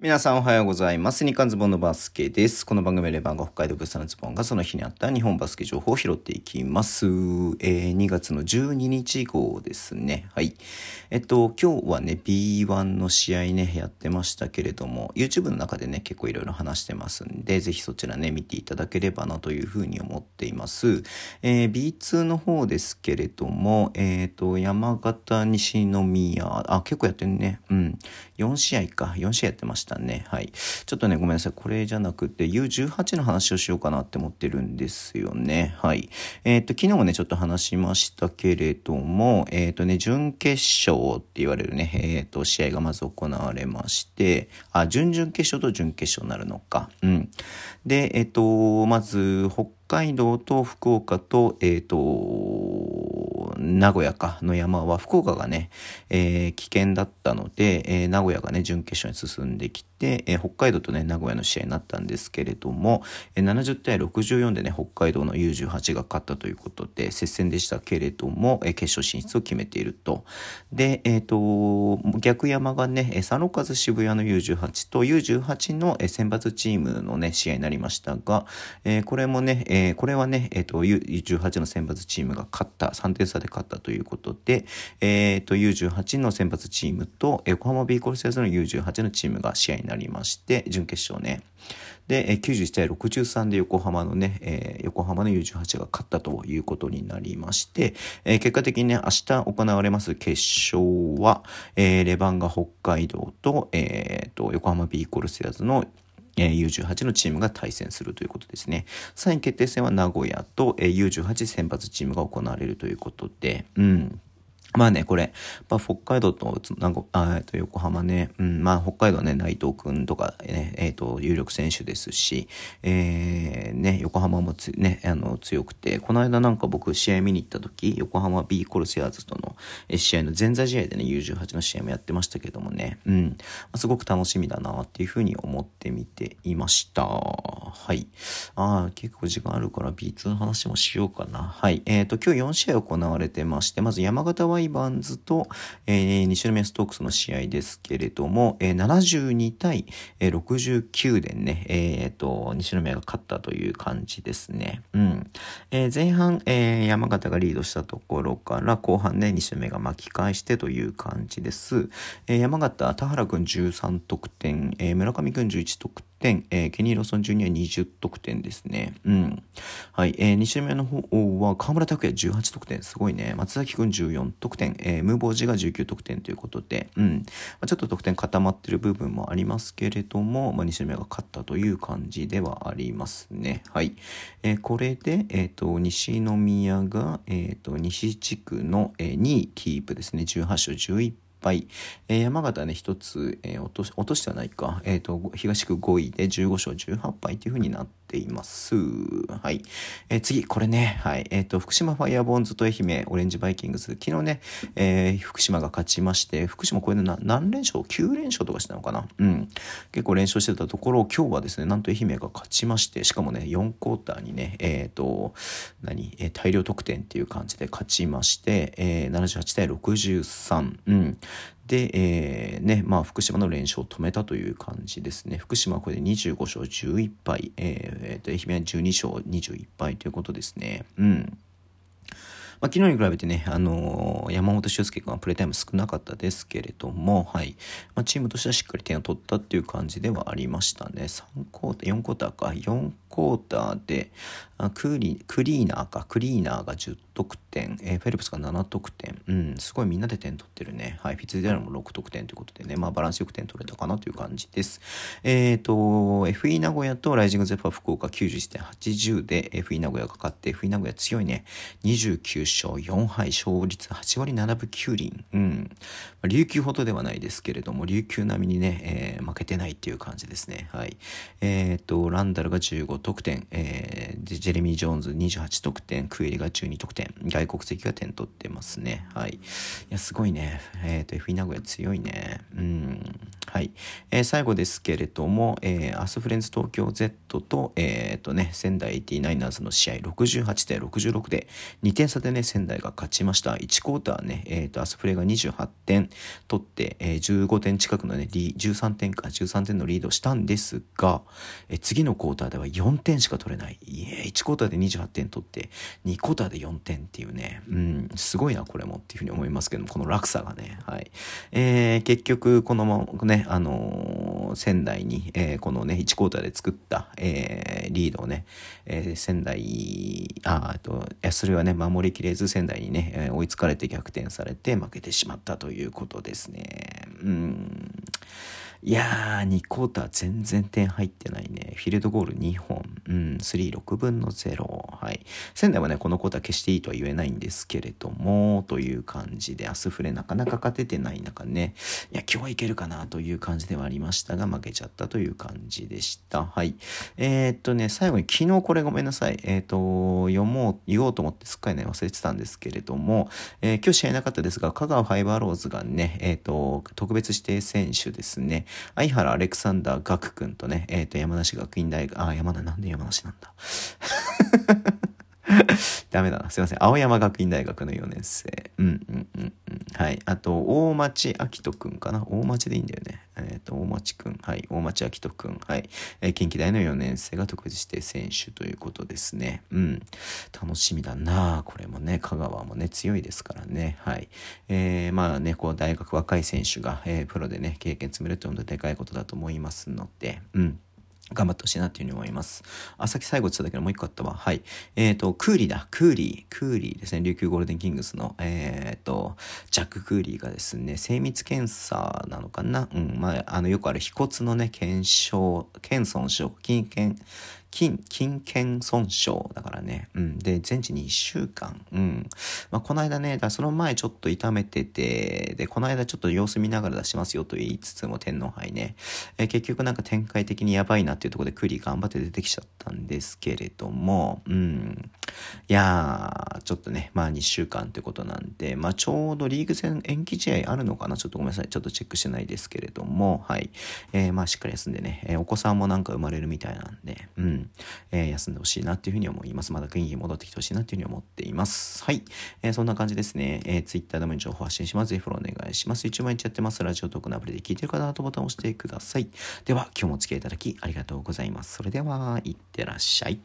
皆さんおはようございます。日刊ズボンのバスケです。この番組はレバンが北海道物産のズボンがその日にあった日本バスケ情報を拾っていきます。えー、2月の12日号ですね。はい。えっと、今日はね、B1 の試合ね、やってましたけれども、YouTube の中でね、結構いろいろ話してますんで、ぜひそちらね、見ていただければなというふうに思っています。えー、B2 の方ですけれども、えっ、ー、と、山形、西宮、あ、結構やってるね。うん。4試合か。4試合やってました。したね。はい。ちょっとね、ごめんなさい。これじゃなくて U18 の話をしようかなって思ってるんですよね。はい。えっ、ー、と、昨日もね、ちょっと話しましたけれども、えっ、ー、とね、準決勝って言われるね、えっ、ー、と、試合がまず行われまして、あ、準々決勝と準決勝になるのか。うん。で、えっ、と、まず、北海道と福岡と、えっ、と、名古屋かの山は福岡がね、えー、危険だったので、えー、名古屋がね、準決勝に進んできて、えー、北海道とね、名古屋の試合になったんですけれども、えー、70対64でね、北海道の U18 が勝ったということで、接戦でしたけれども、えー、決勝進出を決めていると。で、えっ、ー、と、逆山がね、佐野和渋谷の U18 と U18 の選抜チームのね、試合になりましたが、えー、これもね、えー、これはね、えっ、ー、と、U18 の選抜チームが勝った、3点差で勝ったということで、えっ、ー、と、U18 の選抜チームと、横浜ビーコルセアーズの U18 のチームが試合になりまして、準決勝ね。でえ、91対63で横浜のね、えー、横浜の U18 が勝ったということになりまして、えー、結果的にね、明日行われます決勝は、えー、レバンガ北海道と、えー、と、横浜ビーコルセアーズのえ U18 のチームが対戦するということですね。3位決定戦は名古屋とえ U18 選抜チームが行われるということで、うん。まあね、これ、まあ、北海道と、なんか、えっと、横浜ね、うん、まあ、北海道ね、内藤くんとかね、えっ、ー、と、有力選手ですし、えー、ね、横浜もつ、ね、あの、強くて、この間なんか僕、試合見に行った時、横浜 B コルセアーズとの試合の前座試合でね、U18 の試合もやってましたけどもね、うん、ま、すごく楽しみだなっていうふうに思ってみていました。はい。ああ、結構時間あるから B2 の話もしようかな。はい。えっ、ー、と、今日4試合行われてまして、まず山形はワイバンズと、えー、西宮ストークスの試合ですけれども、えー、72対、えー、69でね、えー、と、西宮が勝ったという感じですね。うん。えー、前半、えー、山形がリードしたところから後半ね、西宮が巻き返してという感じです。えー、山形、田原くん13得点、えー、村上くん11得点、点、えー、ケニー・ロソン・ジュニア20得点ですね。うん。はい。えー、2周目の方は、河村拓也18得点。すごいね。松崎くん14得点。えー、ムーボージが19得点ということで、うん。まあ、ちょっと得点固まってる部分もありますけれども、まあ、2周目が勝ったという感じではありますね。はい。えー、これで、えっ、ー、と、西宮が、えっ、ー、と、西地区の、えー、2位キープですね。18勝11敗。えー、山形ね、一つ、えー、落とし、落としてはないか。えっ、ー、と、東区5位で15勝18敗というふうになっています。はい。えー、次、これね、はい。えっ、と、福島ファイアボンズと愛媛オレンジバイキングス。昨日ね、え福島が勝ちまして、福島これで何連勝 ?9 連勝とかしたのかなうん。結構連勝してたところ、今日はですね、なんと愛媛が勝ちまして、しかもね、4クォーターにね、えっ、と、何、え大量得点っていう感じで勝ちまして、え78対63。うん。で、えー、ね、まあ、福島の連勝を止めたという感じですね。福島はこれで25勝11敗、えー、と愛媛は12勝21敗ということですね。うん。まあ、昨日に比べてね、あのー、山本修介君はプレータイム少なかったですけれども、はい。まあ、チームとしてはしっかり点を取ったっていう感じではありましたね。3クォーター、4クォーターか、4クォーターで、あクリクリーナーか、クリーナーが10得点、えー、フェルプスが7得点、うん、すごいみんなで点取ってるね。はい、フィツデアルも6得点ということでね、まあバランスよく点取れたかなという感じです。えっ、ー、と、FE 名古屋とライジングゼファー福岡91.80で FE 名古屋が勝って、FE 名古屋強いね。29勝4敗、勝率8割7分9厘。うん。琉球ほどではないですけれども、琉球並みにね、えー、負けてないっていう感じですね。はい。えっ、ー、と、ランダルが15得点、えー、ジェレミー・ジョーンズ28得点、クエリが12得点、外国籍が点取ってますね。はい。いや、すごいね。えっ、ー、と、FE 名古屋強いね。うん。はい。えー、最後ですけれども、えー、アスフレンズ東京 Z と、えっ、ー、とね、仙台 89ers の試合68対66で、2点差でね、仙台が勝ちました。1クォーターね、えっ、と、アスフレが28点取って、えー、15点近くのね、13点か、13点のリードしたんですが、え、次のクォーターでは4点しか取れない。いえ、1クォーターで28点取って、2クォーターで4点っていうね、うん、すごいな、これもっていうふうに思いますけども、この落差がね、はい。えー、結局、このままね、あのー、仙台に、えー、このね、1クォーターで作った、えー、リードをね、えー、仙台、あ、あと、それはね、守りきれず仙台にね、えー、追いつかれて逆転されて負けてしまったということですね。うん。いやー、2クォーター全然点入ってないね。フィールドゴール2本。うん、3、6分の0。はい。仙台はね、このクォーター消していいとは言えないんですけれども、という感じで、アスフレなかなか勝ててない中ね、いや、今日はいけるかなという感じではありましたが、負けちゃったという感じでした。はい。えー、っとね、最後に昨日これごめんなさい。えー、っと、読もう、言おうと思ってすっかりね、忘れてたんですけれども、えー、今日試合なかったですが、香川ファイバーローズがね、えっと、特別指定選手ですね。相原アレクサンダー学君とね、えっ、ー、と、山梨学院大学、あ、山梨、なんで山梨なんだ？ダメだな。すいません。青山学院大学の4年生。うんうんうんうん。はい。あと、大町明人くんかな。大町でいいんだよね。えっ、ー、と、大町くん。はい。大町明人くん。はい。えー、近畿大の4年生が特別指定選手ということですね。うん。楽しみだなこれもね、香川もね、強いですからね。はい。えー、まあね、こう、大学若い選手が、えー、プロでね、経験積めるって本当にでかいことだと思いますので、うん。頑張ってほしいなっていうふうに思います。あ、さっき最後言ってたけどもう一個あったわ。はい。えっ、ー、と、クーリーだ。クーリー。クーリーですね。琉球ゴールデンキングスの、えっ、ー、と、ジャック・クーリーがですね、精密検査なのかな？うん。まあ、あの、よくある腓骨のね、検証、検損傷、筋検、筋、筋腱損傷だからね。うん。で、全治2週間。うん。まあ、この間ね、だその前ちょっと痛めてて、で、この間ちょっと様子見ながら出しますよと言いつつも天皇杯ね。え、結局なんか展開的にやばいなっていうところでクリ頑張って出てきちゃったんですけれども、うん。いやー、ちょっとね、まあ2週間ってことなんで、まあちょうどリーグ戦延期試合あるのかな？ちょっとごめんなさい。ちょっとチェックしてないですけれども、はい。えー、まあしっかり休んでね、えー、お子さんもなんか生まれるみたいなんで、うん。えー、休んでほしいなっていうふうに思います。まだ元気に戻ってきてほしいなっていうふうに思っています。はい。えー、そんな感じですね。えー、Twitter でも情報発信します。ぜひフォローお願いします。一応毎日やってます。ラジオトークのアプリで聞いてる方はとボタンを押してください。では、今日もお付き合いいただきありがとうございます。それでは、いってらっしゃい。